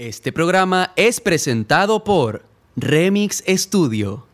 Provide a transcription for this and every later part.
Este programa es presentado por Remix Studio.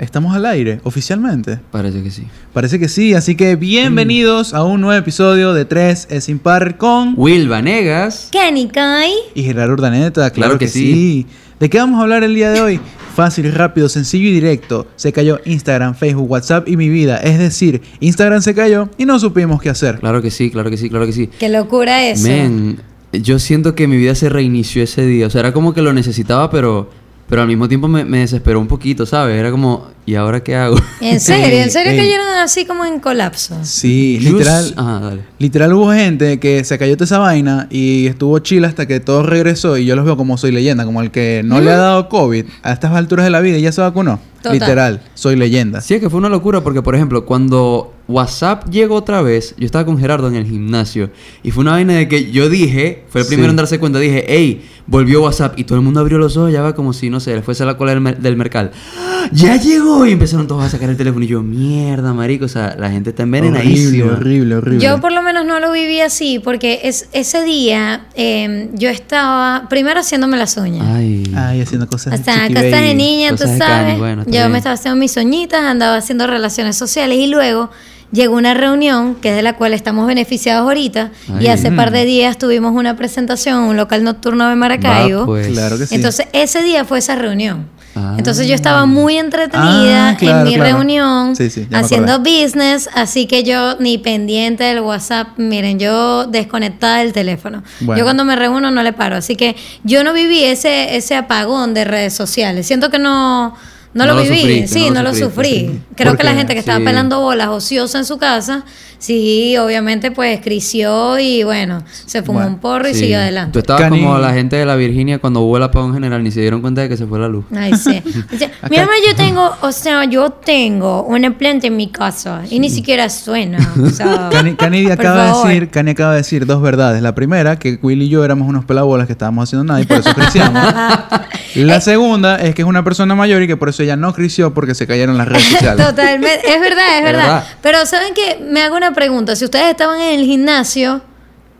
¿Estamos al aire oficialmente? Parece que sí. Parece que sí, así que bienvenidos a un nuevo episodio de 3 es impar con Will Vanegas. Kenny Kai. y Gerardo Urdaneta, claro, Claro que, que sí. sí. ¿De qué vamos a hablar el día de hoy? Fácil, rápido, sencillo y directo. Se cayó Instagram, Facebook, WhatsApp y mi vida. Es decir, Instagram se cayó y no supimos qué hacer. Claro que sí, claro que sí, claro que sí. Qué locura eso. Men, yo siento que mi vida se reinició ese día. O sea, era como que lo necesitaba, pero, pero al mismo tiempo me, me desesperó un poquito, ¿sabes? Era como, ¿y ahora qué hago? En serio, en serio cayeron así como en colapso. Sí, Just- literal. Ajá, dale. Literal hubo gente que se cayó de esa vaina y estuvo chila hasta que todo regresó y yo los veo como soy leyenda, como el que no le ha dado COVID a estas alturas de la vida y ya se vacunó. Total. Literal, soy leyenda. Sí, es que fue una locura porque, por ejemplo, cuando WhatsApp llegó otra vez, yo estaba con Gerardo en el gimnasio y fue una vaina de que yo dije, fue el Sí. primero en darse cuenta, dije, hey, volvió WhatsApp y todo el mundo abrió los ojos, ya va como si, no sé, le fuese la cola del, mer- del mercal. ¡Ah! ¡Ya llegó! Y empezaron todos a sacar el teléfono y yo, mierda, marico, o sea, la gente está Horrible, envenenadísima. horrible, horrible. Yo por lo menos no lo viví así porque es, ese día eh, yo estaba primero haciéndome las uñas. Ay. Ay, haciendo cosas O de sea, cosas de niña, tú Cosas sabes. Cani, bueno, está yo bien. me estaba haciendo mis uñitas, andaba haciendo relaciones sociales y luego llegó una reunión que es de la cual estamos beneficiados ahorita y hace par de días tuvimos una presentación en un local nocturno de Maracaibo. Va, pues. Claro que sí. Entonces, ese día fue esa reunión. Ah. Entonces yo estaba muy entretenida Ah, claro, en mi claro. reunión, Sí, sí, haciendo business, así que yo ni pendiente del WhatsApp, miren, yo desconectada del teléfono. Bueno. Yo cuando me reúno no le paro, así que yo no viví ese, ese apagón de redes sociales. Siento que no... No, No lo lo viví, sufriste, sí, no lo sufrí. Creo ¿Por que la gente que estaba Sí. pelando bolas ociosa en su casa, sí, obviamente pues creció y bueno, se fumó Bueno, un porro y siguió adelante. Tú estabas Cani- como la gente de la Virginia cuando hubo el apagón general, ni se dieron cuenta de que se fue la luz. Ay, sí. O sea, mi hermano, yo tengo, o sea, yo tengo una planta en mi casa y ni siquiera suena. O sea, Cani, acaba de decir, Cani acaba de decir dos verdades. La primera, que Will y yo éramos unos pelabolas que estábamos haciendo nada y por eso crecíamos. La segunda es que es una persona mayor y que por eso ella no creció porque se cayeron las redes sociales. Totalmente, es verdad, es verdad. verdad. Pero ¿saben qué? Me hago una pregunta. Si ustedes estaban en el gimnasio,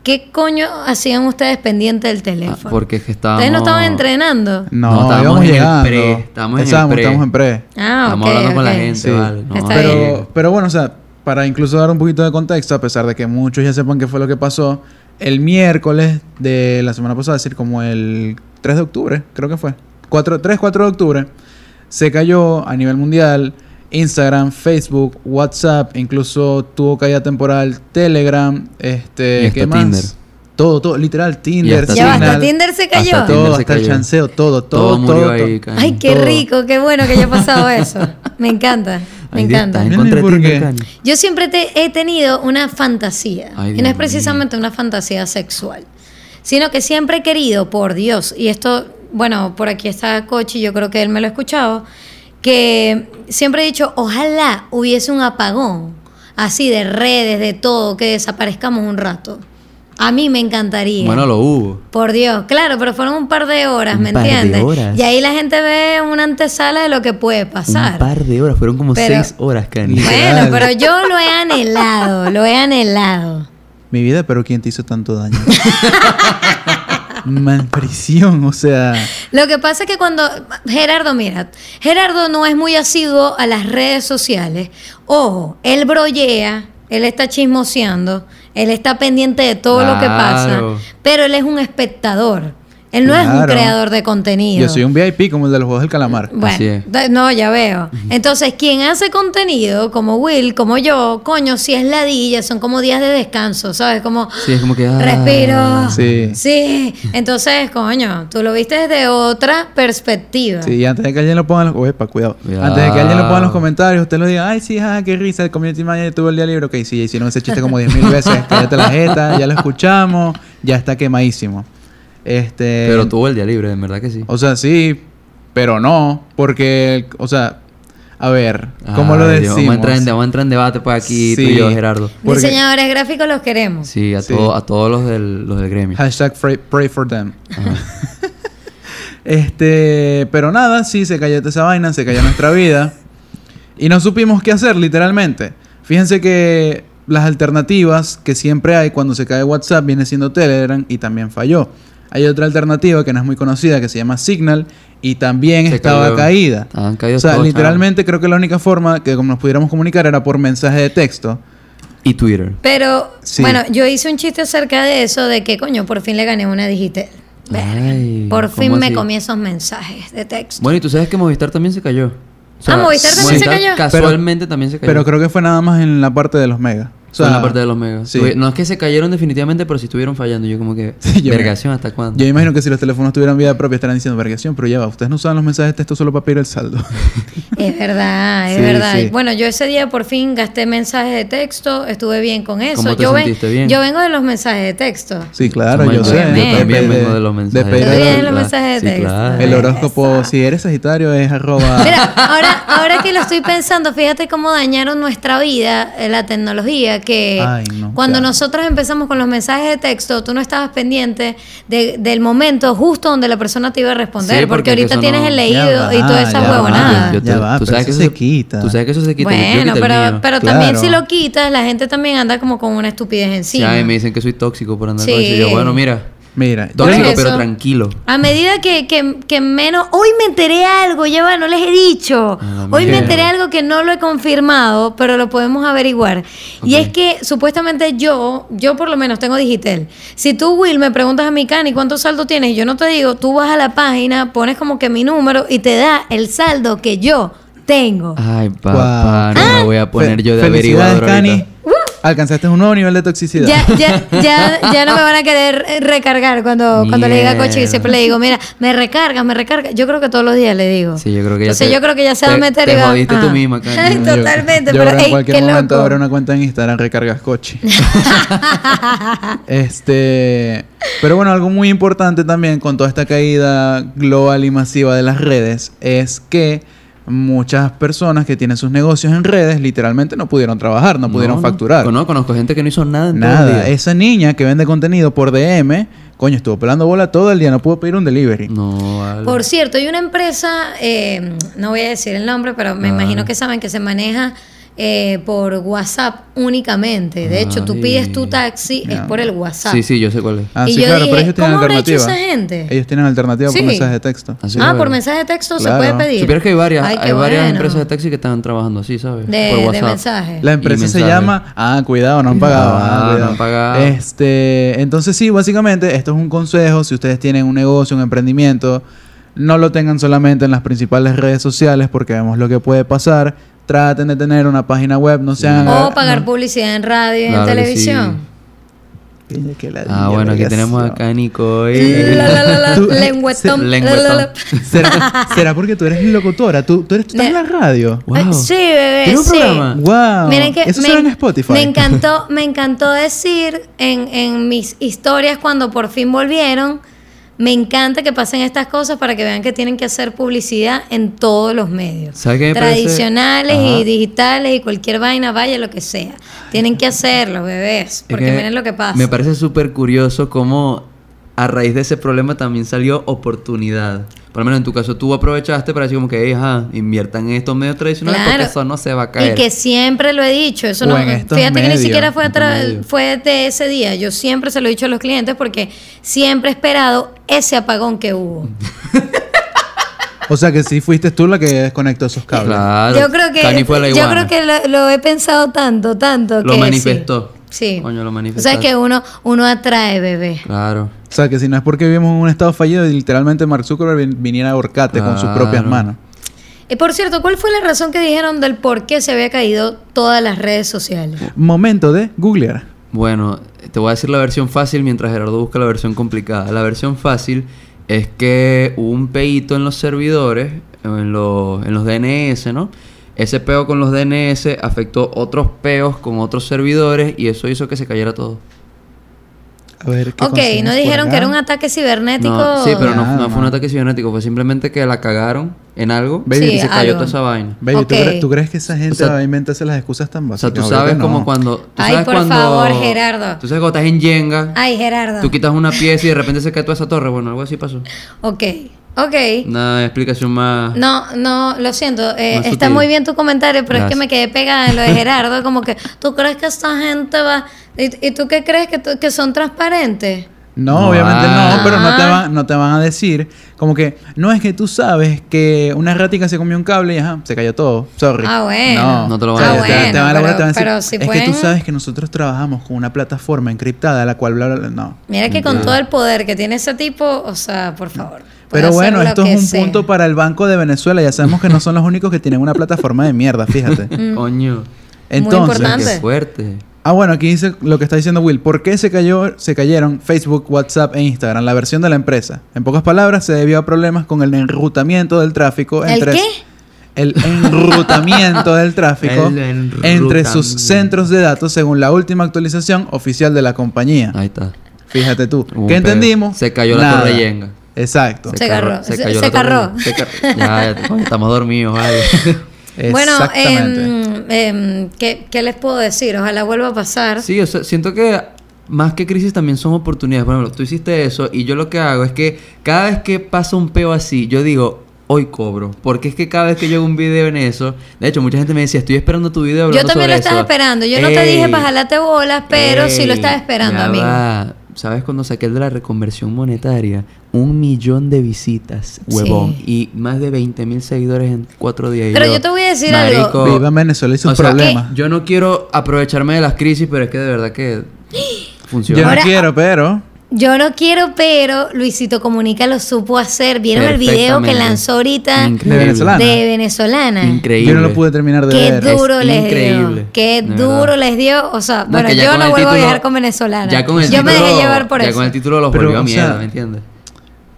¿qué coño hacían ustedes pendientes del Ah, teléfono? porque es que estábamos... Ustedes no estaban entrenando. No, No, estábamos íbamos en el pre, estábamos en el pre. estábamos en pre. Ah, Estamos ok, hablando con la gente, Sí. vale. No. Pero, pero bueno, o sea, para incluso dar un poquito de contexto, a pesar de que muchos ya sepan qué fue lo que pasó, el miércoles de la semana pasada, es decir, como el 3 de octubre, creo que fue, 4, 3, 4 de octubre, se cayó a nivel mundial Instagram, Facebook, WhatsApp, incluso tuvo caída temporal Telegram, este, Y hasta ¿qué más? Tinder. Todo, todo, literal, Tinder, hasta Ya hasta Tinder se cayó. Hasta todo, hasta el chanceo, todo, todo, Todo murió todo, ahí. todo. Cani. Ay, qué Todo. rico, qué bueno que haya pasado eso. Me encanta, me Ay, encanta. estás Miren, encontré ¿por Tinder. Yo siempre te- he tenido una fantasía. Ay, y no es precisamente una fantasía sexual. Sino que siempre he querido, por Dios, y esto, bueno, por aquí está Cochi, yo creo que él me lo ha escuchado, que siempre he dicho, ojalá hubiese un apagón, así de redes, de todo, que desaparezcamos un rato. A mí me encantaría. Bueno, lo hubo. Por Dios, claro, pero fueron un par de horas, Un ¿me par de entiendes? horas. Y ahí la gente ve una antesala de lo que puede pasar. Un par de horas, fueron como Pero- seis horas, Cani. Bueno, pero yo lo he anhelado, lo he anhelado. Mi vida, pero ¿quién te hizo tanto daño? Malprisión, o sea. Lo que pasa es que cuando Gerardo, mira, Gerardo no es muy asiduo a las redes sociales. Ojo, él brollea, él está chismoseando, él está pendiente de todo lo que pasa, pero él es un espectador. Él no es un creador de contenido. Yo soy un VIP como el de los Juegos del Calamar. Bueno, Así es. no, ya veo. Entonces, quien hace contenido, como Will, como yo, coño, si es ladilla, son como días de descanso, ¿sabes? Como Sí, es como que... ah, respiro. Sí. Sí. Entonces, coño, tú lo viste desde otra perspectiva. Sí, y antes de que alguien lo ponga en los... Uepa, cuidado. Cuidado. Antes de que alguien lo ponga en los comentarios, usted lo diga, ay, sí, jaja, qué risa, el community manager tuvo el día libre. Ok, sí, ya hicieron ese chiste como 10.000 veces. Cállate la jeta, ya lo escuchamos, ya está quemadísimo. Este... Pero tuvo el día libre, en verdad que sí. O sea, sí, pero no, porque, o sea, a ver, ¿cómo lo decimos? Dios, Vamos a, entrar en, vamos a entrar en debate pues aquí, tú Sí. y yo, Gerardo. Porque- Diseñadores gráficos los queremos. Sí, a, Sí. todo- a todos los del, los del gremio. Hashtag pray, pray for them. Ajá. Este, pero nada, sí, se cayó esa vaina, se cayó nuestra vida. Y no supimos qué hacer, literalmente. Fíjense que las alternativas que siempre hay cuando se cae WhatsApp viene siendo Telegram y también falló. Hay otra alternativa que no es muy conocida que se llama Signal y también Se estaba cayó. caída. Caído o sea, todos, literalmente creo que la única forma que como nos pudiéramos comunicar era por mensaje de texto. Y Twitter. Pero, Sí. bueno, yo hice un chiste acerca de eso, de que, coño, por fin le gané una digital. Ay, por fin ¿cómo me comí esos mensajes de texto. Bueno, y tú sabes que Movistar también se cayó. O Ah, ¿Movistar también se cayó? Casualmente también se cayó. Pero creo que fue nada más en la parte de los megas. O sea, en la parte de los megas. sí. No es que se cayeron definitivamente, pero sí estuvieron fallando. Yo como que... Sí, yo me- ¿Vergación hasta cuándo? Yo imagino que si los teléfonos tuvieran vida propia estarían diciendo vergación, pero ya va, ustedes no usaban los mensajes de texto solo para pedir el saldo. Es verdad, es Sí, verdad. sí. Bueno, yo ese día por fin gasté mensajes de texto, estuve bien con eso. ¿Cómo te yo, ven- sentiste? ¿Bien? yo vengo de los mensajes de texto. Sí, claro, yo yo sé. también también de- vengo de los mensajes. de el, los mensajes de Sí, texto. claro. el horóscopo, si eres sagitario, es arroba... Mira, ahora, ahora que lo estoy pensando, fíjate cómo dañaron nuestra vida eh, la tecnología, que Ay, no, cuando claro. nosotros empezamos con los mensajes de texto, tú no estabas pendiente de- del momento justo donde la persona te iba a responder, Sí, porque, porque ahorita tienes no- el leído va, y toda esa huevonada. Yo te- Ya va, tú pero sabes que eso se quita. Tú sabes que eso se quita. Bueno, pero, pero Claro. también si lo quitas, la gente también anda como con una estupidez Sí, encima. ay, me dicen que soy tóxico por andar Sí. con eso. Y yo, bueno, mira, Mira, pero tranquilo. A medida que, que, que menos... Hoy me enteré algo, ya va, no les he dicho. Ah, Hoy me enteré algo que no lo he confirmado, pero lo podemos averiguar. Y es que supuestamente yo, yo por lo menos tengo Digitel. Si tú, Will, me preguntas a mi Cani cuánto saldo tienes y yo no te digo, tú vas a la página, pones como que mi número y te da el saldo que yo tengo. Ay, papá, Wow. no me voy a poner Fe- yo de averiguador Cani. Alcanzaste un nuevo nivel de toxicidad. Ya, ya, ya, ya no me van a querer recargar cuando, cuando le diga a Coche y Mierda. siempre le digo, mira, me recargas, me recargas. Yo creo que todos los días le digo. Sí, yo creo que ya Entonces te- yo creo que ya se va a te- meter te y va jodiste tú ah. misma, Totalmente, yo pero en cualquier qué momento loco. abre una cuenta en Instagram, recargas coche. este, pero bueno, algo muy importante también con toda esta caída global y masiva de las redes es que muchas personas que tienen sus negocios en redes literalmente no pudieron trabajar, no, pudieron facturar. No, conozco gente que no hizo nada en todo el Nada, día. esa niña que vende contenido por DM, coño, estuvo pelando bola todo el día, no pudo pedir un delivery. No, vale. Por cierto, hay una empresa, eh, no voy a decir el nombre, pero me Ah. imagino que saben que se maneja eh, por WhatsApp únicamente. De hecho, tú pides tu taxi, es por el WhatsApp. Sí, sí, yo sé cuál es. Ah, Y sí, yo claro, dije, pero ellos tienen ¿cómo habrá hecho alternativa. esa gente? Ellos tienen alternativa Sí. por mensaje de texto. Así ah, es, por mensaje de texto Claro. se puede pedir. Supieras que hay varias, Ay, hay varias bueno. empresas de taxi que están trabajando así, ¿sabes? de, por de WhatsApp. mensaje. La empresa se llama. Ah, cuidado, no han pagado. Ah, ah, no cuidado. han pagado. Este, entonces sí, básicamente, esto es un consejo. Si ustedes tienen un negocio, un emprendimiento, no lo tengan solamente en las principales redes sociales, porque vemos lo que puede pasar. Traten de tener una página web, no sean. O pagar publicidad en radio y Claro en televisión. Que Ah, bueno, aquí tenemos acá a Nico. La, y- la, la, la, Tú- lengüetón, se- la, lengüetón. la, la. ¿Será, será porque tú eres locutora? ¿Tú, tú, eres, tú estás en la radio? Wow. Eh, Sí, bebé, ¿Tiene un sí. programa? ¡Wow! Miren que Eso me, será en Spotify. me encantó, me encantó decir en, en mis historias cuando por fin volvieron. Me encanta que pasen estas cosas para que vean que tienen que hacer publicidad en todos los medios. ¿Sabes qué me? Tradicionales y digitales y cualquier vaina, vaya lo que sea. Tienen que hacerlo, bebés. Es Porque que miren lo que pasa. Me parece súper curioso cómo a raíz de ese problema también salió oportunidad. Por lo menos en tu caso, tú aprovechaste para decir como que, "Ey, ajá, inviertan en estos medios tradicionales Claro. porque eso no se va a caer. Y que siempre lo he dicho, eso O no, fíjate que ni siquiera fue, fue de ese día, yo siempre se lo he dicho a los clientes porque siempre he esperado ese apagón que hubo. O sea que sí fuiste tú la que desconectó esos cables. Claro. Yo creo que Cani fue la yo creo que lo, lo he pensado tanto, tanto Lo que manifestó. Sí. Sí. Coño, lo O sea que uno uno atrae, bebé. Claro. O sea que si no es porque vivimos en un estado fallido y literalmente Mark Zuckerberg vin- viniera a ahorcate con sus Claro. propias manos. Y por cierto, ¿cuál fue la razón que dijeron del por qué se había caído todas las redes sociales? Momento de googlear. Bueno, te voy a decir la versión fácil mientras Gerardo busca la versión complicada. La versión fácil es que hubo un peito en los servidores, en los, en los DNS, ¿no? Ese peo con los DNS afectó otros peos con otros servidores y eso hizo que se cayera todo. A ver qué Ok, no dijeron acá? que era un ataque cibernético. No, sí, pero no, Ah, no fue un no. ataque cibernético, fue simplemente que la cagaron en algo Baby, y se cayó toda esa vaina. Baby, ¿tú, Ok. crees, tú crees que esa gente O sea, va a inventarse las excusas tan O sea, básicas? tú sabes que como no. cuando... tú Ay, sabes por cuando- favor, Gerardo. Tú sabes cuando estás en Jenga, Ay, Gerardo. tú quitas una pieza y de repente se cae toda esa torre. Bueno, algo así pasó. Ok, ok. Una explicación más... No, no, lo siento. eh, está sutil. muy bien tu comentario, pero es que me quedé pegada en lo de Gerardo. Como que, ¿tú crees que esta gente va.? ¿Y, y tú qué crees que, que son transparentes? No, No obviamente no, pero no te, Ah. van, no te van a decir como que no es que tú sabes que una ratica se comió un cable y ajá, se cayó todo. Sorry. Ah, bueno. No, No te lo van a decir. te- Ah, te van a decir, pero si es que tú sabes que nosotros trabajamos con una plataforma encriptada, la cual bla, bla, bla. No. Mira que con todo el poder que tiene ese tipo, o sea, por favor. Pero bueno, esto es un sea. punto para el Banco de Venezuela. Ya sabemos que no son los únicos que tienen una plataforma de mierda, fíjate. Coño. Entonces, Mm. importante. Qué fuerte. Ah, bueno, aquí dice lo que está diciendo Will. ¿Por qué se, cayó, se cayeron Facebook, WhatsApp e Instagram? La versión de la empresa. En pocas palabras, se debió a problemas con el enrutamiento del tráfico ¿El entre... qué? El enrutamiento del tráfico El entre sus centros de datos según la última actualización oficial de la compañía. Ahí está. Fíjate tú. ¿Qué entendimos? Se cayó la Nada. Torre Yenga. Exacto. Se agarró. Se- cayó se. Yenga. Se car- Ya, estamos dormidos, vale. Bueno, em, em, ¿qué, qué les puedo decir? Ojalá vuelva a pasar. Sí, o sea, siento que más que crisis también son oportunidades. Por ejemplo, tú hiciste eso y yo lo que hago es que cada vez que pasa un peo así, yo digo, hoy cobro. Porque es que cada vez que yo hago un video en eso, de hecho, mucha gente me decía, estoy esperando tu video Yo hablando también lo estaba eso". esperando. Yo no te dije para jalarte bolas, pero sí lo estaba esperando, amigo. va. ¿Sabes cuando saqué el de la reconversión monetaria? Un millón de visitas, huevón. Y más de 20 mil seguidores en cuatro días. Y Pero yo te voy a decir algo. marico, Viva Venezuela y sus o sea, problemas. Yo no quiero aprovecharme de las crisis, pero es que de verdad que funciona. Yo no Ahora- quiero, pero... Yo no quiero, pero Luisito Comunica lo supo hacer. ¿Vieron el video que lanzó ahorita Increíble. De venezolana. de venezolana? Increíble. Yo no lo pude terminar de Qué ver. duro Es les increíble, dio. Qué de duro verdad. les dio. O sea, No, bueno, yo no el vuelvo a viajar con venezolana. Ya con el yo me dejé título- llevar por ya eso. con el título los Pero, volvió a o sea, mierda, ¿me entiendes?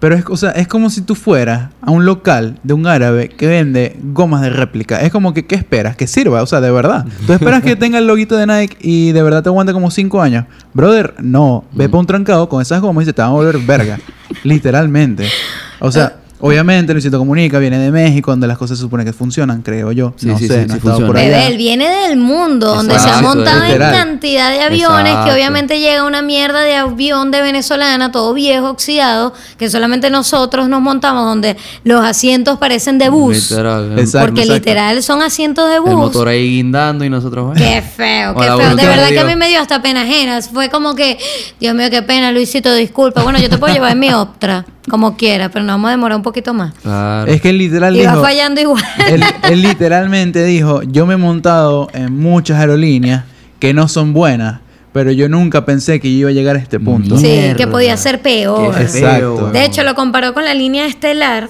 Pero es, o sea, es como si tú fueras a un local de un árabe que vende gomas de réplica. Es como que, ¿qué esperas? Que sirva, o sea, de verdad. Tú esperas que tenga el loguito de Nike y de verdad te aguante como 5 años. Brother, no. Ve Mm. para un trancado con esas gomas y se te van a volver verga. Literalmente. O sea, obviamente Luisito Comunica viene de México, donde las cosas se supone que funcionan, creo yo. Sí, no sí, sé, sí, no he sí estado por allá. Bebé, él viene del mundo donde se ha montado en cantidad de aviones Exacto. que obviamente llega una mierda de avión de venezolana, todo viejo, oxidado, que solamente nosotros nos montamos donde los asientos parecen de bus. Literal. Exacto. porque literal son asientos de El bus. motor ahí guindando y nosotros... bueno. Qué feo, qué feo. De verdad que a mí me dio hasta pena ajena. Fue como que, Dios mío, qué pena, Luisito, disculpa. Bueno, yo te puedo llevar en mi Optra, como quiera, pero nos vamos a demorar un poquito más. Claro. Es que él literal Y va dijo... fallando igual. él, él literalmente dijo, yo me he montado en muchas aerolíneas que no son buenas, pero yo nunca pensé que yo iba a llegar a este punto. Sí, Mierda. que podía ser peor. Exacto. De hecho, lo comparó con la línea estelar,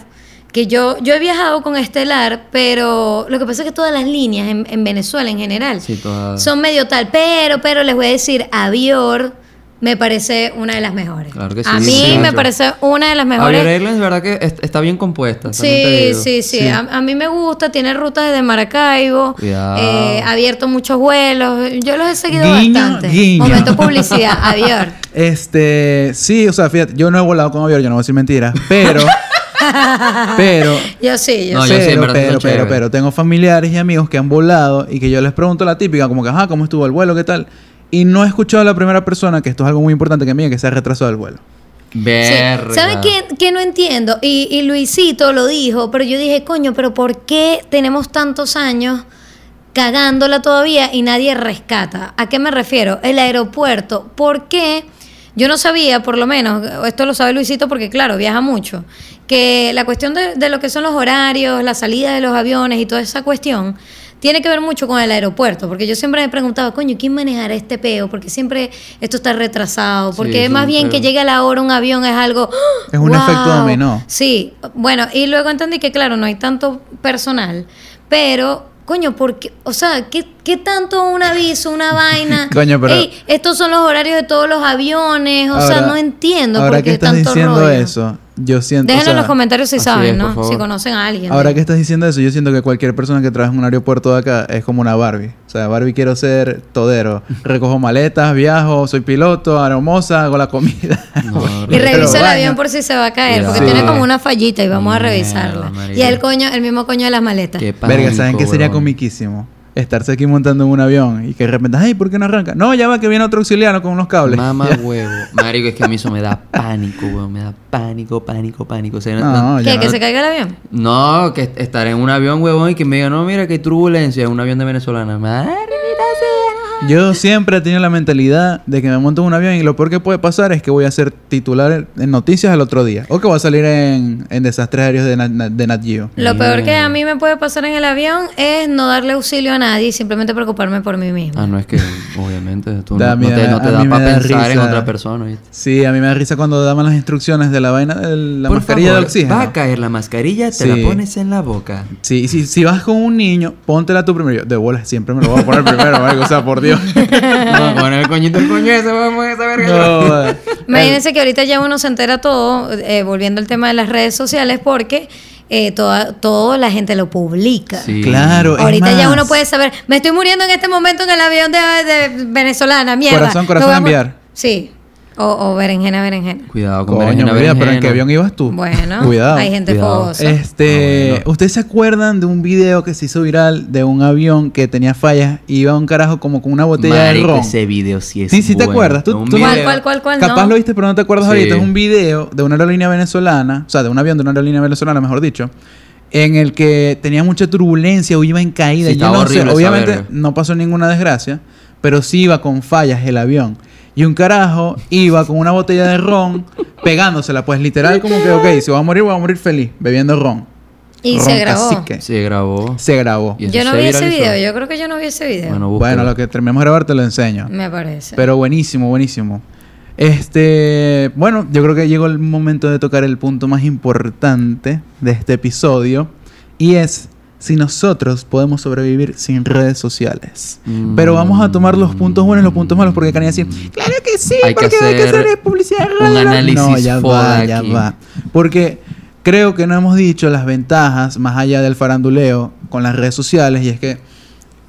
que yo, yo he viajado con estelar, pero lo que pasa es que todas las líneas en, en Venezuela en general Sí, todas. son medio tal, pero, pero les voy a decir, Avior me parece una de las mejores. Claro que sí, A mí sí, me parece una de las mejores. Avior Airlines, verdad que est- está bien compuesta. Sí, sí, sí, A, a mí me gusta, tiene rutas desde Maracaibo, eh, ha abierto muchos vuelos, yo los he seguido Guiño, bastante. guiño. Momento publicidad, Avior. Este, sí, o sea, fíjate, yo no he volado con avión, yo no voy a decir mentiras, pero, pero, Yo sí, yo No, sí. yo pero, pero, pero, pero, tengo familiares y amigos que han volado y que yo les pregunto la típica, como que, ajá, ¿cómo estuvo el vuelo? ¿Qué tal? Y no he escuchado a la primera persona, que esto es algo muy importante que me diga que se ha retrasado el vuelo. Sí. Verga. ¿Sabes qué, qué no entiendo? Y, y Luisito lo dijo, pero yo dije, coño, pero ¿por qué tenemos tantos años cagándola todavía y nadie rescata? ¿A qué me refiero? El aeropuerto. ¿Por qué? Yo no sabía, por lo menos, esto lo sabe Luisito porque, claro, viaja mucho, que la cuestión de, de lo que son los horarios, la salida de los aviones y toda esa cuestión, tiene que ver mucho con el aeropuerto, porque yo siempre me preguntaba, coño, ¿quién manejará este peo? Porque siempre esto está retrasado, Sí, porque es más bien que llegue a la hora un avión es algo... Es un ¡Wow! efecto dominó. Sí, bueno, y luego entendí que, claro, no hay tanto personal, pero, coño, porque, o sea, ¿qué, qué tanto un aviso, una vaina? Coño, pero- Ey, estos son los horarios de todos los aviones, o sea, no entiendo Ahora por que qué estás tanto diciendo rollo. eso, yo siento... Déjenlo o sea, en los comentarios si saben, es, ¿no? Si conocen a alguien. Ahora que estás diciendo eso, yo siento que cualquier persona que trabaja en un aeropuerto de acá es como una Barbie. O sea, Barbie quiero ser todero. Recojo maletas, viajo, soy piloto, hermosa, hago la comida. No, Y Pero revisa el avión por si se va a caer, porque tiene como una fallita y vamos a revisarla. Y el coño, el mismo coño de las maletas. Qué Verga, ¿saben pánico, qué sería comiquísimo? Estarse aquí montando en un avión y que de repente, ay, ¿por qué no arranca? No, ya va que viene otro auxiliano con unos cables. Mamá Ya. huevo. Marico, es que a mí eso me da pánico, weón. Me da pánico, pánico, pánico. O sea, no- No, no. ¿Que no. se caiga el avión? no, que estar en un avión, huevón, y que me diga, no, mira que hay turbulencia en un avión de venezolana. Sea, no Yo siempre he tenido la mentalidad de que me monto en un avión y lo peor que puede pasar es que voy a ser titular en noticias el otro día. O que voy a salir en, en desastres aéreos de, Nat- de Nat Geo. Lo peor que a mí me puede pasar en el avión es no darle auxilio a nadie y simplemente preocuparme por mí mismo. Ah, no es que obviamente tú Da, no, no te, no te da para pensar en risa. otra persona. ¿viste? Sí, a mí me da risa cuando daban las instrucciones de la vaina de la Por mascarilla favor, de oxígeno. Va a caer la mascarilla, te Sí. la pones en la boca. Sí, sí, si vas con un niño, póntela tú primero. Yo, de bolas, siempre me lo voy a poner primero, o sea, por Dios. No, con el coñito el coño ese, vamos a. No, eh. Imagínense que ahorita ya uno se entera todo, eh, volviendo al tema de las redes sociales, porque eh, toda, todo la gente lo publica. Sí. Claro, es Ahorita ya uno puede saber, me estoy muriendo en este momento en el avión de, de venezolana, mierda. Corazón, corazón, vamos- enviar. Sí. O, o berenjena, berenjena. Cuidado con Coño, berenjena, vida, pero ¿en berenjena. qué avión ibas tú? Bueno, Cuidado. hay gente Cuidado. fogosa. Este, Ah, bueno. ¿ustedes se acuerdan de un video que se hizo viral de un avión que tenía fallas y iba un carajo como con una botella Marico, de ron? ese video sí es Sí, sí te bueno. acuerdas. Tú- tú- ¿Cuál, cuál, cuál, cuál? Capaz no? lo viste, pero no te acuerdas Sí. ahorita. Es un video de una aerolínea venezolana, o sea, de un avión de una aerolínea venezolana, mejor dicho, en el que tenía mucha turbulencia o iba en caída. Sí, Yo estaba no sé, obviamente no pasó ninguna desgracia, pero sí iba con fallas el avión. Y un carajo iba con una botella de ron pegándosela, pues literal como que, ok, si voy a morir, voy a morir feliz, bebiendo ron. Y Ron se grabó. cacique. Se grabó. Se grabó. Yo no vi ese video, yo creo que yo no vi ese video. Bueno, Bueno, lo que terminemos de grabar te lo enseño. me parece. Pero buenísimo, buenísimo. Este, bueno, yo creo que llegó el momento de tocar el punto más importante de este episodio y es si nosotros podemos sobrevivir sin redes sociales. Mm. Pero vamos a tomar los puntos buenos y los puntos malos porque Cani decir, claro que sí, Hay que porque hay que hacer publicidad. un rara". análisis No, ya va, ya va. Porque creo que no hemos dicho las ventajas más allá del faranduleo con las redes sociales y es que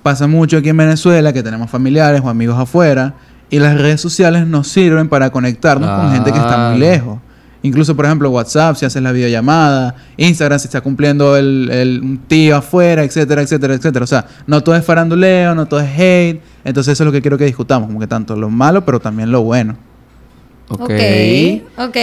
pasa mucho aquí en Venezuela que tenemos familiares o amigos afuera y las redes sociales nos sirven para conectarnos con gente que está muy Claro. lejos. Incluso, por ejemplo, WhatsApp, si haces la videollamada, Instagram, si está cumpliendo el, el- un tío afuera, etcétera, etcétera, etcétera. O sea, no todo es faranduleo, no todo es hate. Entonces, eso es lo que quiero que discutamos, como que tanto lo malo, pero también lo bueno. Ok. ok, ok.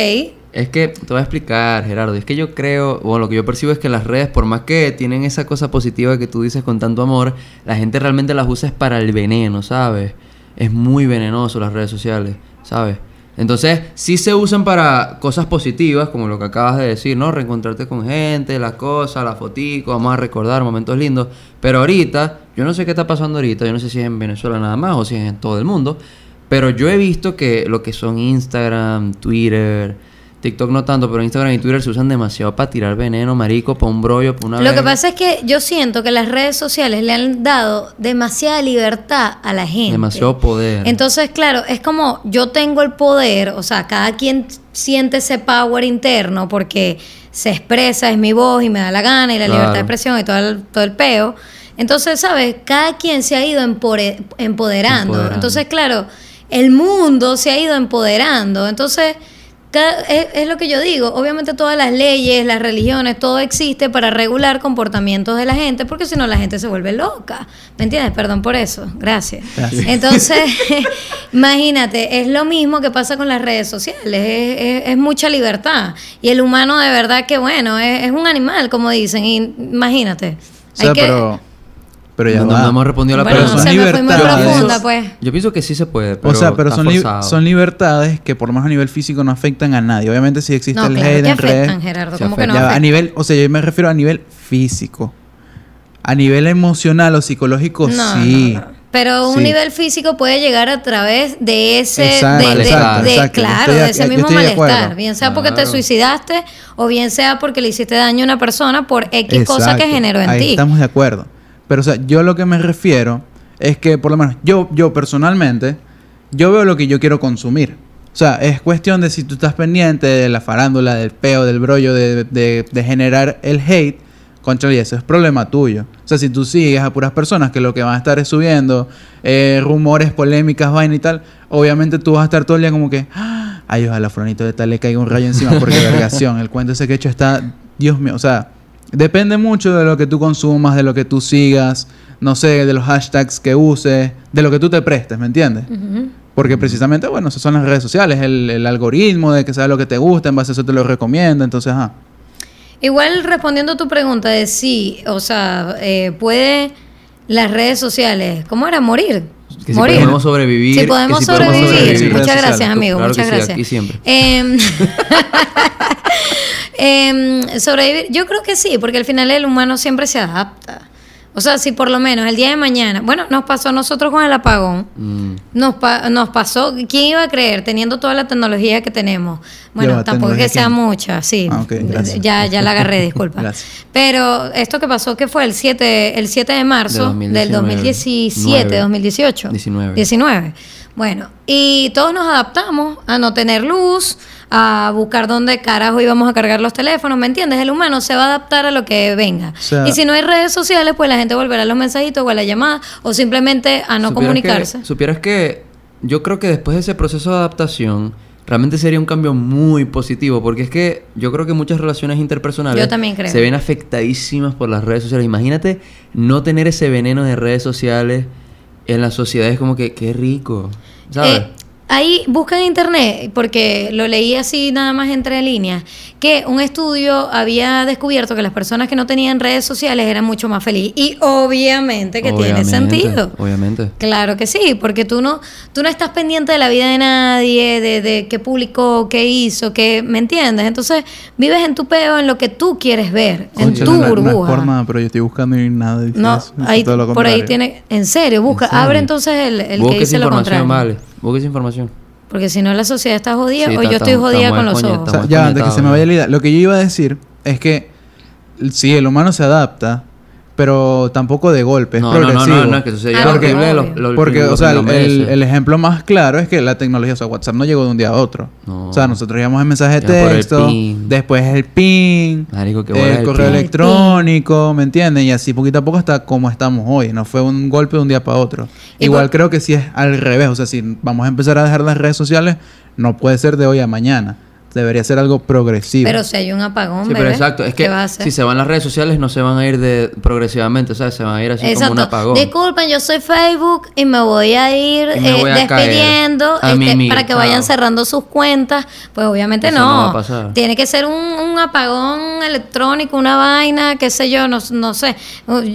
Es que te voy a explicar, Gerardo. Es que yo creo, o lo que yo percibo es que las redes, por más que tienen esa cosa positiva que tú dices con tanto amor, la gente realmente las usa es para el veneno, ¿sabes? Es muy venenoso las redes sociales, ¿sabes? Entonces, sí se usan para cosas positivas, como lo que acabas de decir, ¿no? Reencontrarte con gente, las cosas, las foticos, vamos a recordar momentos lindos. Pero ahorita, yo no sé qué está pasando ahorita, yo no sé si es en Venezuela nada más o si es en todo el mundo, pero yo he visto que lo que son Instagram, Twitter, TikTok no tanto, pero Instagram y Twitter se usan demasiado para tirar veneno, marico, para un brollo, para una Lo que pasa es que yo siento que las redes sociales le han dado demasiada libertad a la gente. Demasiado poder. Entonces, claro, es como yo tengo el poder, o sea, cada quien siente ese power interno porque se expresa, es mi voz y me da la gana y la Claro. libertad de expresión y todo el, todo el peo. Entonces, ¿sabes? Cada quien se ha ido empore- empoderando. Empoderando. Entonces, claro, el mundo se ha ido empoderando. Entonces, cada- es, es lo que yo digo. Obviamente todas las leyes, las religiones, todo existe para regular comportamientos de la gente, porque si no la gente se vuelve loca. ¿Me entiendes? Perdón por eso. Gracias. Gracias. Entonces, imagínate, es lo mismo que pasa con las redes sociales. Es, es- es mucha libertad. Y el humano de verdad que, bueno, es, es un animal, como dicen. Y imagínate. O sea, hay que- pero, pero ya no, va. no hemos respondido a la Bueno, Pero pregunta. son se me fue muy libertades. profunda, pues. Yo pienso que sí se puede, pero o sea, pero son, li- forzado. son libertades que por lo menos a nivel físico no afectan a nadie. Obviamente si existe No, el claro hate que en redes. afectan, Gerardo. Se ¿Cómo que afectan. no Ya va, a nivel, o sea, yo me refiero a nivel físico. A nivel emocional o psicológico, No, sí. no, no. Pero un Sí. nivel físico puede llegar a través de ese, Exacto, de, de- exacto, de- exacto. Yo claro, estoy de ese mismo malestar. Bien sea porque te suicidaste o bien sea porque le hiciste daño a una persona por X cosa que Exacto. generó en Ahí ti. estamos de acuerdo. Pero, o sea, yo lo que me refiero es que, por lo menos, yo, yo personalmente, yo veo lo que yo quiero consumir. O sea, es cuestión de si tú estás pendiente de la farándula, del peo, del brollo, de, de- de generar el hate. Contra, y eso es problema tuyo. O sea, si tú sigues a puras personas que lo que van a estar es subiendo eh, rumores, polémicas, vaina y tal, obviamente tú vas a estar todo el día como que, "Ah, ay, ojalá Fronito de tal le caiga un rayo encima porque vergación. El cuento ese que he hecho está, Dios mío, o sea, depende mucho de lo que tú consumas, de lo que tú sigas, no sé, de los hashtags que uses, de lo que tú te prestes, ¿me entiendes? Porque precisamente, bueno, esas son las redes sociales, el, el algoritmo de que sabe lo que te gusta, en base a eso te lo recomienda, entonces, ajá. Igual respondiendo a tu pregunta de sí, o sea, eh, puede las redes sociales, ¿cómo era? Morir. Que si Morir. podemos sobrevivir. Si que podemos si sobrevivir. sobrevivir. Muchas gracias, amigo. Claro que muchas sí, gracias. aquí siempre. Em, em, sobrevivir, yo creo que sí, porque al final el humano siempre se adapta. O sea, si por lo menos el día de mañana, bueno, nos pasó a nosotros con el apagón, Mm. nos, pa- nos pasó, ¿quién iba a creer teniendo toda la tecnología que tenemos? Bueno, tampoco es que sea mucha, sí. Ah, ok, gracias. ya, ya la agarré, disculpa. Gracias. Pero esto que pasó, que fue el 7, el 7 de marzo De del 2017, 2018. 19. 19. Bueno, y todos nos adaptamos a no tener luz, a buscar dónde carajo íbamos a cargar los teléfonos, ¿me entiendes? El humano se va a adaptar a lo que venga. O sea- y si no hay redes sociales, pues la gente volverá a los mensajitos o a la llamada o simplemente a no comunicarse. Que, supieras que yo creo que después de ese proceso de adaptación, realmente sería un cambio muy positivo, porque es que yo creo que muchas relaciones interpersonales se ven afectadísimas por las redes sociales. Imagínate no tener ese veneno de redes sociales en la sociedad, es como que qué rico, ¿sabes? Eh, ahí busca en internet, porque lo leí así nada más entre líneas, que un estudio había descubierto que las personas que no tenían redes sociales eran mucho más felices. Y obviamente que tiene sentido. Obviamente. Claro que sí, porque tú no, tú no estás pendiente de la vida de nadie, de, de qué publicó, qué hizo, qué, ¿me entiendes? Entonces vives en tu peo, en lo que tú quieres ver, en tu no- No, es burbuja. por nada, pero yo estoy buscando y nada dice No, eso, ahí, todo lo por ahí tiene, en serio, busca, ¿En serio? abre entonces el, el que dice lo contrario. vale. Busques información. Porque si no la sociedad está jodida Sí, o está- yo estoy jodida con los ojos. O sea, Estamos ya antes que se me vaya la idea, lo que yo iba a decir es que sí, el humano se adapta, pero tampoco de golpe, es No, no, no, progresivo. no, no, es que eso sería Ah, no, los- los Porque, primeros o sea, el, ejemplo más claro es que la tecnología, o sea, WhatsApp no llegó de un día a otro. No. O sea, nosotros llamamos el mensaje de el texto, después el PIN, Marico, qué bola el el correo pin. electrónico, ¿me entienden? Y así poquito a poco hasta como estamos hoy. No fue un golpe de un día para otro. Y Igual por- creo que si es al revés. O sea, si vamos a empezar a dejar las redes sociales, no puede ser de hoy a mañana. Debería ser algo progresivo. Pero si hay un apagón, Sí, pero bebé, exacto. Es ¿qué que va a hacer? si se van las redes sociales no se van a ir de progresivamente, ¿sabes? Se van a ir así como un apagón. Disculpen, yo soy Facebook y me voy a ir eh, voy a caer despidiendo a este, para que vayan cerrando sus cuentas. Pues obviamente Eso no. no va a pasar. Tiene que ser un, un apagón electrónico, una vaina, qué sé yo, no, no sé.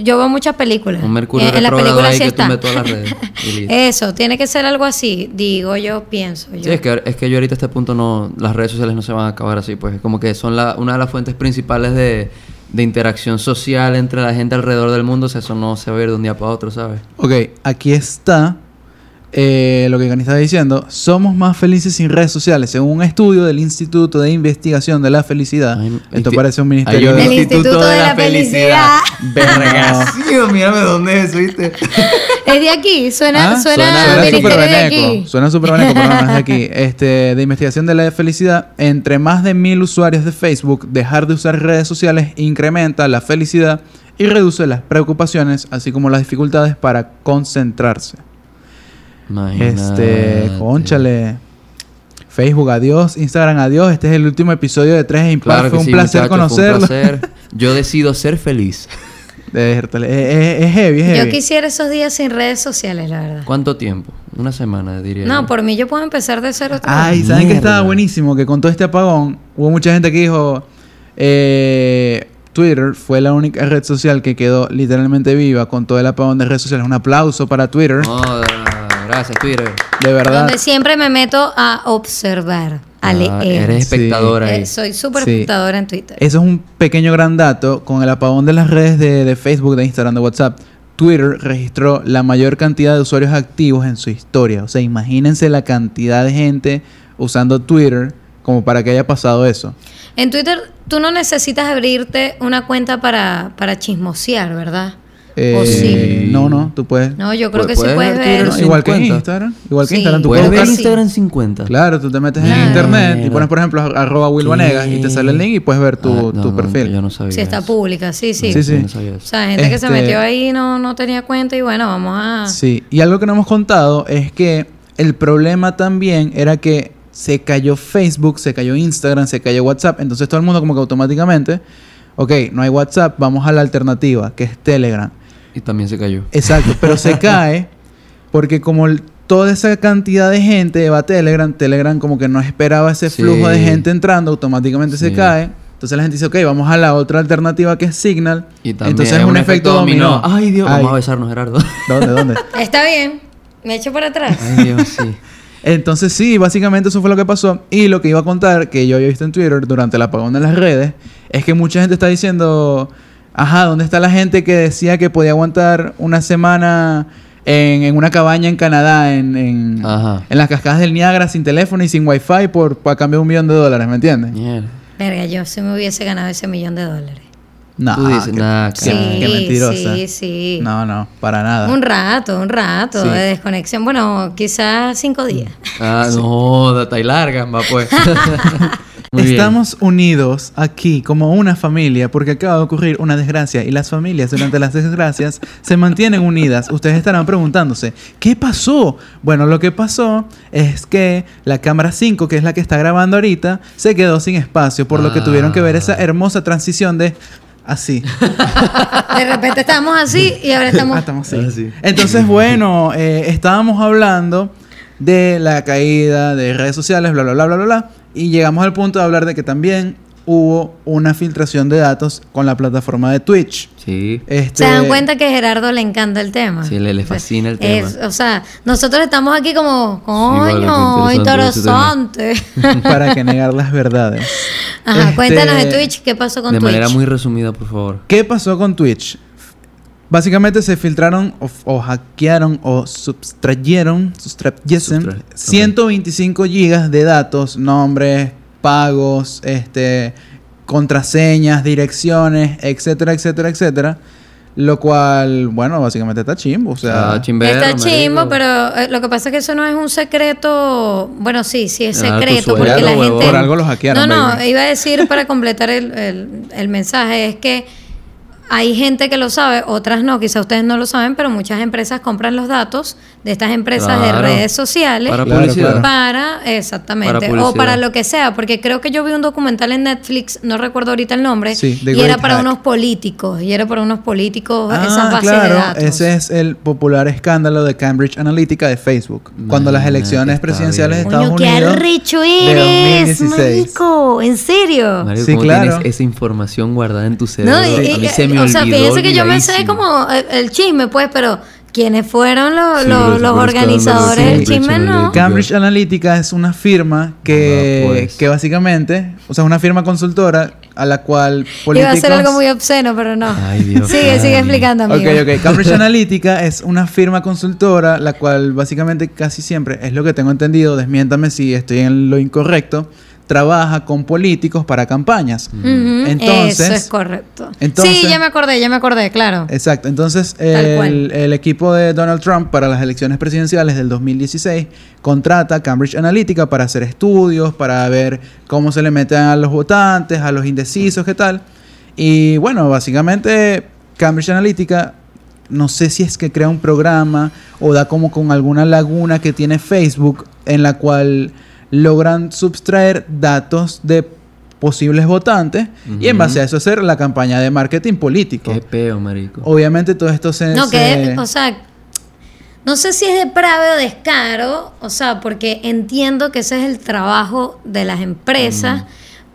Yo veo muchas películas. Un mercurio Eh, en las películas ahí sí que está. todas las redes. Eso, tiene que ser algo así, digo yo, pienso yo. Sí, es que, es que yo ahorita a este punto no... Las redes sociales no se van a acabar así, pues. Como que son una de las fuentes principales de, de interacción social entre la gente alrededor del mundo. O sea, eso no se va a ir de un día para otro, ¿sabes? Ok, aquí está eh, lo que Gani estaba diciendo. Somos más felices sin redes sociales. Según un estudio del Instituto de Investigación de la Felicidad. Ay, esto parece un ministerio un de... Del Instituto de la Vergación, mírame dónde es ¿viste? Es de aquí, suena, Ah, suena, suena Suena súper de veneco. Suena súper veneco, pero no, no es de aquí. Este, de investigación de la felicidad, entre más de mil usuarios de Facebook, dejar de usar redes sociales incrementa la felicidad y reduce las preocupaciones, así como las dificultades para concentrarse. Este, conchale. Facebook, adiós. Instagram, adiós. Este es el último episodio de Tres Impar. Claro fue un sí, placer muchachos, fue un conocerlo. placer. Yo decido ser feliz. De Es, es- es heavy, es Yo heavy. quisiera esos días sin redes sociales, la verdad. ¿Cuánto tiempo? Una semana, diría. No, yo. por mí yo puedo empezar de cero vez. Ay, ¿saben que estaba buenísimo? Que con todo este apagón hubo mucha gente que dijo... eh, Twitter fue la única red social que quedó literalmente viva con todo el apagón de redes sociales. Un aplauso para Twitter. Joda, gracias, Twitter. De verdad. Donde siempre me meto a observar, a Ah, leer. Eres espectadora Eh, ahí. soy súper Sí. espectadora en Twitter. Eso es un pequeño gran dato. Con el apagón de las redes de, de Facebook, de Instagram, de WhatsApp, Twitter registró la mayor cantidad de usuarios activos en su historia. O sea, imagínense la cantidad de gente usando Twitter como para que haya pasado eso. En Twitter tú no necesitas abrirte una cuenta para, para chismosear, ¿verdad? Eh. No, no, tú puedes. No, yo creo que sí puedes puedes ver No, igual que. Instagram. Igual que Sí. Instagram. Tú Puedes puedes ver Instagram sin cuenta. Claro, tú te metes en internet y pones, por ejemplo, arroba Will Vanegas y te sale el link y puedes ver tu, Ah, no, tu no, perfil. Yo no sabía. Si está eso. pública, sí, sí. Sí, O sea, gente que se Este- metió ahí no, no tenía cuenta y bueno, vamos a... Sí, y algo que no hemos contado es que el problema también era que se cayó Facebook, se cayó Instagram, se cayó WhatsApp, entonces todo el mundo como que automáticamente, ok, no hay WhatsApp, vamos a la alternativa, que es Telegram. Y también se cayó. Exacto, pero se cae porque como el- toda esa cantidad de gente va a Telegram, Telegram como que no esperaba ese Sí. flujo de gente entrando, automáticamente se cae. Entonces la gente dice, ok, vamos a la otra alternativa que es Signal. Y también Entonces es un, efecto dominó. Ay, Dios. Ay, Vamos a besarnos, Gerardo. ¿Dónde, dónde? Está bien. Me echo para atrás. Ay, Dios, sí. Entonces sí, básicamente eso fue lo que pasó. Y lo que iba a contar, que yo había visto en Twitter durante el apagón de las redes, es que mucha gente está diciendo, ajá, ¿dónde está la gente que decía que podía aguantar una semana en, en una cabaña en Canadá, en, en, Ajá. en las cascadas del Niágara, sin teléfono y sin wifi por, para cambiar un millón de dólares, ¿me entiendes? Mierda. Verga, yo sí me hubiese ganado ese millón de dólares. No, Tú dices, qué- nah, qué, cara. qué mentirosa. Sí, sí. No, no, para nada. Un rato, un rato Sí. de desconexión. Bueno, quizás cinco días. Ah, no, data y larga, va pues. Muy bien. Estamos unidos aquí como una familia porque acaba de ocurrir una desgracia y las familias durante las desgracias se mantienen unidas. Ustedes estarán preguntándose, ¿qué pasó? Bueno, lo que pasó es que la cámara 5, que es la que está grabando ahorita, se quedó sin espacio, por lo que tuvieron que ver esa hermosa transición de así. De repente estábamos así y ahora Ah, estamos. así. Ah. Entonces, bueno, eh, estábamos hablando de la caída de redes sociales, bla, bla, bla, bla, bla, bla. Y llegamos al punto de hablar de que también hubo una filtración de datos con la plataforma de Twitch. Sí. Este, Se dan cuenta que a Gerardo le encanta el tema. Sí, le- le fascina el Es- tema. o sea, nosotros estamos aquí como, coño, qué interesante. Para que negar las verdades. Ajá, Este, cuéntanos de Twitch, ¿qué pasó con de Twitch? manera muy resumida, por favor. ¿Qué pasó con Twitch? Básicamente se filtraron o, o hackearon o Subtra- ok. 125 gigas de datos, nombres, pagos, este, contraseñas, direcciones, etcétera, etcétera, etcétera. Lo cual, bueno, básicamente está chimbo. O sea, Ah, chimbero, Está chimbo, pero eh, lo que pasa es que eso no es un secreto. Bueno, sí, sí es Ah, secreto, porque la gente. Por algo lo hackearon, No, no, baby. iba a decir para completar el, el- el mensaje: es que hay gente que lo sabe, otras no, quizá ustedes no lo saben, pero muchas empresas compran los datos de estas empresas de redes sociales Para publicidad. para, exactamente, Para o para lo que sea, porque creo que yo vi un documental en Netflix, no recuerdo ahorita el nombre, Sí, y era para Hack. unos políticos, y era para unos políticos Ah, esas bases claro, de datos. ese es el popular escándalo de Cambridge Analytica de Facebook. cuando las elecciones presidenciales de bien. Estados Coño, qué Unidos. arrecho de eres, 2016. marico, ¿en serio? Marico, Sí, ¿cómo claro. tienes esa información guardada en tu cerebro? No, y- a mí y- se me o sea, fíjense que yo me sé como el, el chisme, pues, pero ¿quiénes fueron los, Sí, los- los organizadores del chisme? Cambridge No. Analytica. Cambridge Analytica es una firma que, Ah, pues. que básicamente, o sea, una firma consultora a la cual Iba políticos... a ser algo muy obsceno, pero no. Ay, Dios sigue, sigue mío. explicando, amigo. Ok, ok. Cambridge Analytica es una firma consultora, la cual básicamente casi siempre, es lo que tengo entendido, desmiéntame si estoy en lo incorrecto, trabaja con políticos para campañas. Entonces- Eso es correcto. entonces- sí, ya me acordé, ya me acordé, claro. Exacto, entonces el, el equipo de Donald Trump para las elecciones presidenciales del 2016 contrata a Cambridge Analytica para hacer estudios, para ver cómo se le meten a los votantes, a los indecisos, qué tal. Y bueno, básicamente Cambridge Analytica, no sé si es que crea un programa o da como con alguna laguna que tiene Facebook en la cual logran subtraer datos de posibles votantes y en base a eso hacer la campaña de marketing político. Qué peo, marico. Obviamente todo esto se... No, se- que, o sea, no sé si es deprave o descaro, o sea, porque entiendo que ese es el trabajo de las empresas,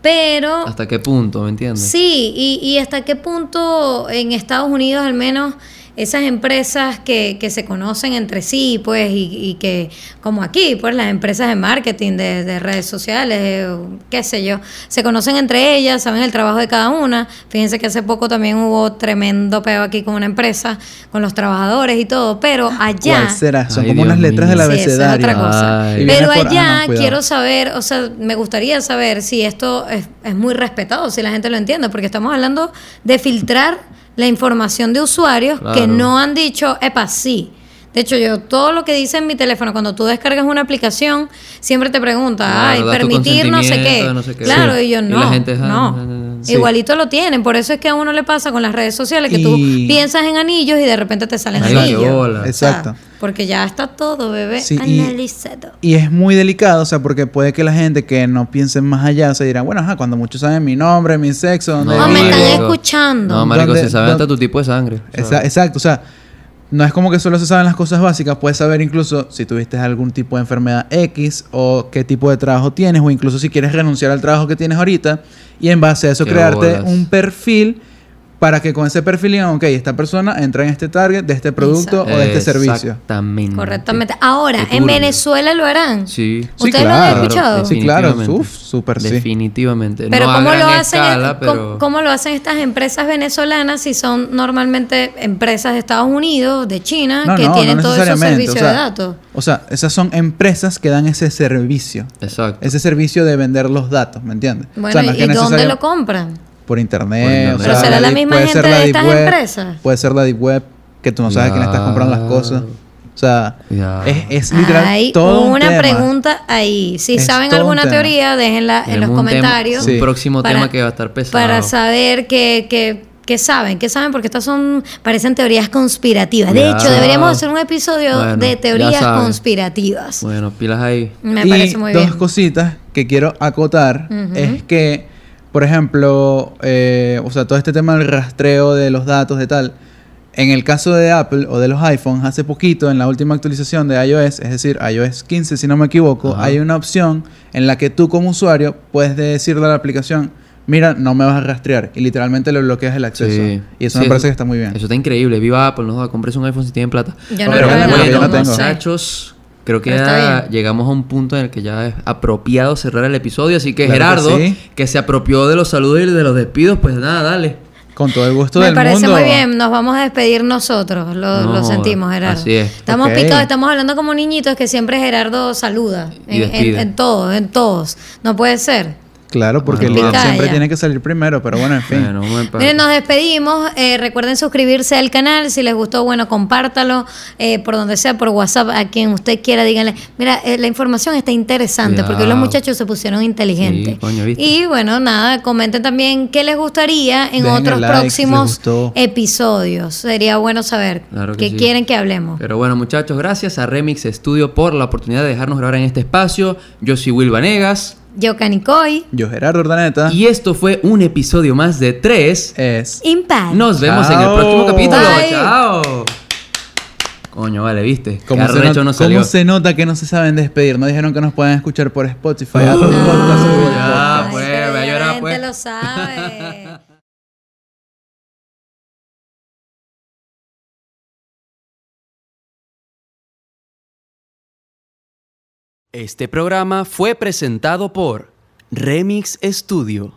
pero ¿Hasta qué punto, me entiendes? sí, y, y hasta qué punto en Estados Unidos al menos esas empresas que, que se conocen entre sí, pues, y, y que, como aquí, pues las empresas de marketing, de, de redes sociales, eh, qué sé yo, se conocen entre ellas, saben el trabajo de cada una. Fíjense que hace poco también hubo tremendo peo aquí con una empresa, con los trabajadores y todo, pero allá... ¿Cuál será? Son Ay, como Dios unas letras del mío. Sí, esa es abecedario. otra cosa. Ay. Y viene Pero ah, allá no, cuidado. quiero saber, o sea, me gustaría saber si esto es, es muy respetado, si la gente lo entiende, porque estamos hablando de filtrar la información de usuarios que no han dicho, epa, sí. De hecho, yo todo lo que dice en mi teléfono, cuando tú descargas una aplicación, siempre te pregunta, Claro, ay, permitir no sé qué. no sé qué. Claro, Sí. y yo Y no. la gente, ah, no. Sí. Igualito lo tienen. Por eso es que a uno le pasa con las redes sociales, que tú Y- piensas en anillos y de repente te salen anillos. bola. O sea, Exacto. porque ya está todo, bebé, Sí, analizado. Y es muy delicado, o sea, porque puede que la gente que no piense más allá se dirá, bueno, ajá, cuando muchos saben mi nombre, mi sexo, dónde No, me vivo". están escuchando. No, marico, ¿Dónde- se sabe hasta tu tipo de sangre. o sea, Esa- Exacto, o sea, no es como que solo se saben las cosas básicas, puedes saber incluso si tuviste algún tipo de enfermedad X o qué tipo de trabajo tienes o incluso si quieres renunciar al trabajo que tienes ahorita y en base a eso Qué crearte bolas. un perfil para que con ese perfil digan, ok, esta persona entra en este target de este producto o de este servicio. Exactamente. Correctamente. Ahora, en. Venezuela lo harán. Sí. Sí, ¿Ustedes lo han claro. escuchado? Sí, claro. Definitivamente. Uf, súper sí. Definitivamente. Pero no ¿cómo lo hacen? escala, ¿cómo- pero... ¿cómo, lo hacen estas empresas venezolanas si son normalmente empresas de Estados Unidos, de China, No, que no, tienen no todo ese servicio o sea, de datos? O sea, esas son empresas que dan ese servicio. Exacto. Ese servicio de vender los datos, ¿me entiendes? O Bueno, sea, no es ¿y dónde lo compran? Por internet. Por internet. o Pero sea, será la misma puede gente ser la de deep estas web, empresas. Puede ser la deep web, que tú no sabes quién estás comprando las cosas. O sea, es, es literal Hay todo un una tema. pregunta ahí. Si Es saben alguna teoría, déjenla en los un tema- comentarios. Sí. Próximo para- tema que va a estar pesado. Para saber qué, qué, qué saben, qué saben, porque estas son, parecen teorías conspirativas. De hecho, deberíamos hacer un episodio Bueno, de teorías conspirativas. Bueno, pilas ahí. Me y parece muy dos bien. cositas que quiero acotar es que, por ejemplo, eh, o sea, todo este tema del rastreo de los datos de tal. En el caso de Apple o de los iPhones, hace poquito, en la última actualización de iOS, es decir, iOS 15, si no me equivoco, Ajá. hay una opción en la que tú como usuario puedes decirle a la aplicación, mira, no me vas a rastrear. Y literalmente le bloqueas el acceso. Sí. Y eso Sí, me parece que está muy bien. Eso está increíble. Viva Apple, no compres un iPhone si tienen plata. Yo no Pero veo bueno, no no tengo. muchachos, creo que ya llegamos a un punto en el que ya es apropiado cerrar el episodio. Así que Claro que Gerardo, sí. que se apropió de los saludos y de los despidos, pues nada, dale. Con todo el gusto Me del parece mundo. muy bien, nos vamos a despedir nosotros, lo, No, lo sentimos, Gerardo. así es. Estamos Ok. picados, estamos hablando como niñitos que siempre Gerardo saluda. Y En, en, despide. en todos, en todos. No puede ser. Claro, porque Bueno, el líder siempre tiene que salir primero, pero bueno, en fin. Bueno, Miren, nos despedimos. Eh, recuerden suscribirse al canal. Si les gustó, bueno, compártalo eh, por donde sea, por WhatsApp, a quien usted quiera, díganle. Mira, eh, la información está interesante porque los muchachos se pusieron inteligentes. Sí, coño, ¿viste? y bueno, nada, comenten también qué les gustaría en Dejen otros like próximos episodios. Sería bueno saber Claro que qué sí. quieren que hablemos. Pero bueno, muchachos, gracias a Remix Studio por la oportunidad de dejarnos grabar en este espacio. Yo soy Will Vanegas. Yo, Canicoy, Yo, Gerardo Urdaneta, Y esto fue un episodio más de tres. es... Impact. Nos vemos en el próximo capítulo. Bye. Chao. Coño, vale, ¿viste? ¿Cómo se, cómo se nota que no se saben despedir? No dijeron que nos pueden escuchar por Spotify, Apple Uh, Podcasts, Google ya. Pues, a llorar, pues. lo sabe. Este programa fue presentado por Remix Studio.